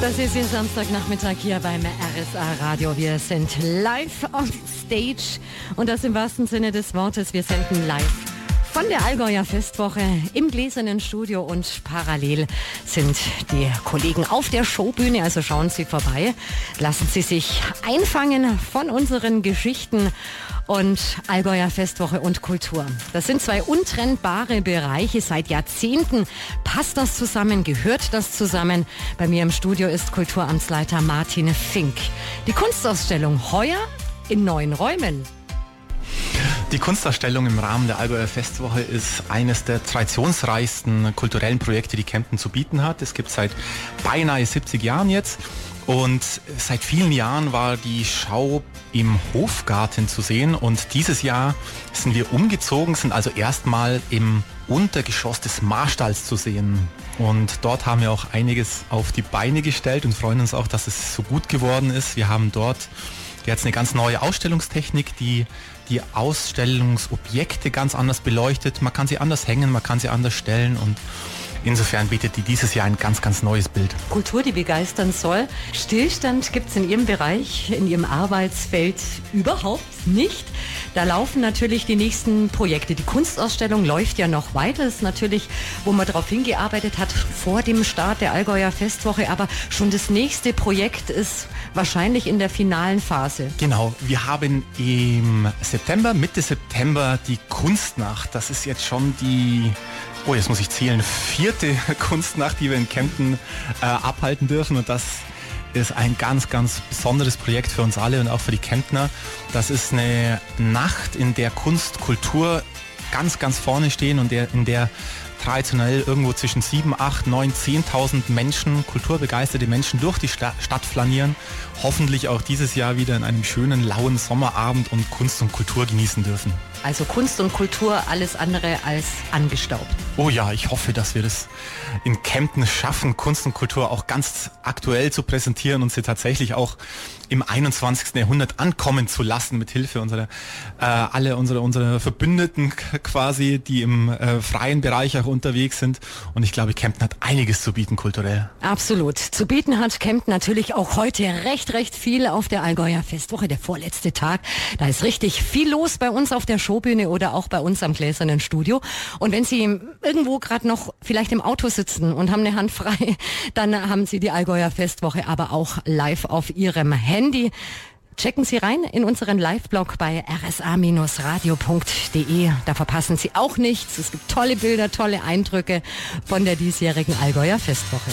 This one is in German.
Das ist Ihr Samstagnachmittag hier beim RSA Radio. Wir sind live on stage und das im wahrsten Sinne des Wortes. Wir senden live von der Allgäuer Festwoche im gläsernen Studio und parallel sind die Kollegen auf der Showbühne. Also schauen Sie vorbei, lassen Sie sich einfangen von unseren Geschichten und Allgäuer Festwoche und Kultur. Das sind zwei untrennbare Bereiche. Seit Jahrzehnten passt das zusammen, gehört das zusammen. Bei mir im Studio ist Kulturamtsleiter Martin Fink. Die Kunstausstellung heuer in neuen Räumen. Die Kunstausstellung im Rahmen der Allgäuer Festwoche ist eines der traditionsreichsten kulturellen Projekte, die Kempten zu bieten hat. Es gibt seit beinahe 70 Jahren jetzt und seit vielen Jahren war die Schau im Hofgarten zu sehen und dieses Jahr sind wir umgezogen, sind also erstmal im Untergeschoss des Marstalls zu sehen. Und dort haben wir auch einiges auf die Beine gestellt und freuen uns auch, dass es so gut geworden ist. Wir haben dort jetzt eine ganz neue Ausstellungstechnik, die die Ausstellungsobjekte ganz anders beleuchtet. Man kann sie anders hängen, man kann sie anders stellen und Insofern bietet die dieses Jahr ein ganz, ganz neues Bild. Kultur, die begeistern soll. Stillstand gibt es in Ihrem Bereich, in Ihrem Arbeitsfeld überhaupt nicht. Da laufen natürlich die nächsten Projekte. Die Kunstausstellung läuft ja noch weiter. Das ist natürlich, wo man darauf hingearbeitet hat vor dem Start der Allgäuer Festwoche. Aber schon das nächste Projekt ist wahrscheinlich in der finalen Phase. Genau. Wir haben im September, Mitte September die Kunstnacht. Das ist jetzt schon die oh, jetzt muss ich zählen, vierte Kunstnacht, die wir in Kempten äh, abhalten dürfen. Und das ist ein ganz, ganz besonderes Projekt für uns alle und auch für die Kemptner. Das ist eine Nacht, in der Kunst, Kultur ganz, ganz vorne stehen und der, in der traditionell irgendwo zwischen 7, 8, 9, 10.000 Menschen, kulturbegeisterte Menschen durch die Stadt flanieren. Hoffentlich auch dieses Jahr wieder in einem schönen, lauen Sommerabend und Kunst und Kultur genießen dürfen. Also Kunst und Kultur alles andere als angestaubt. Oh ja, ich hoffe, dass wir das in Kempten schaffen, Kunst und Kultur auch ganz aktuell zu präsentieren und sie tatsächlich auch im 21. Jahrhundert ankommen zu lassen, mit Hilfe unserer, äh, alle unsere, unsere Verbündeten quasi, die im äh, freien Bereich auch unterwegs sind. Und ich glaube, Kempten hat einiges zu bieten kulturell. Absolut. Zu bieten hat Kempten natürlich auch heute recht, recht viel auf der Allgäuer Festwoche, der vorletzte Tag. Da ist richtig viel los bei uns auf der Showbühne oder auch bei uns am gläsernen Studio. Und wenn Sie irgendwo gerade noch vielleicht im Auto sitzen und haben eine Hand frei, dann haben Sie die Allgäuer Festwoche aber auch live auf Ihrem Handy. Checken Sie rein in unseren Live-Blog bei rsa-radio.de. Da verpassen Sie auch nichts. Es gibt tolle Bilder, tolle Eindrücke von der diesjährigen Allgäuer Festwoche.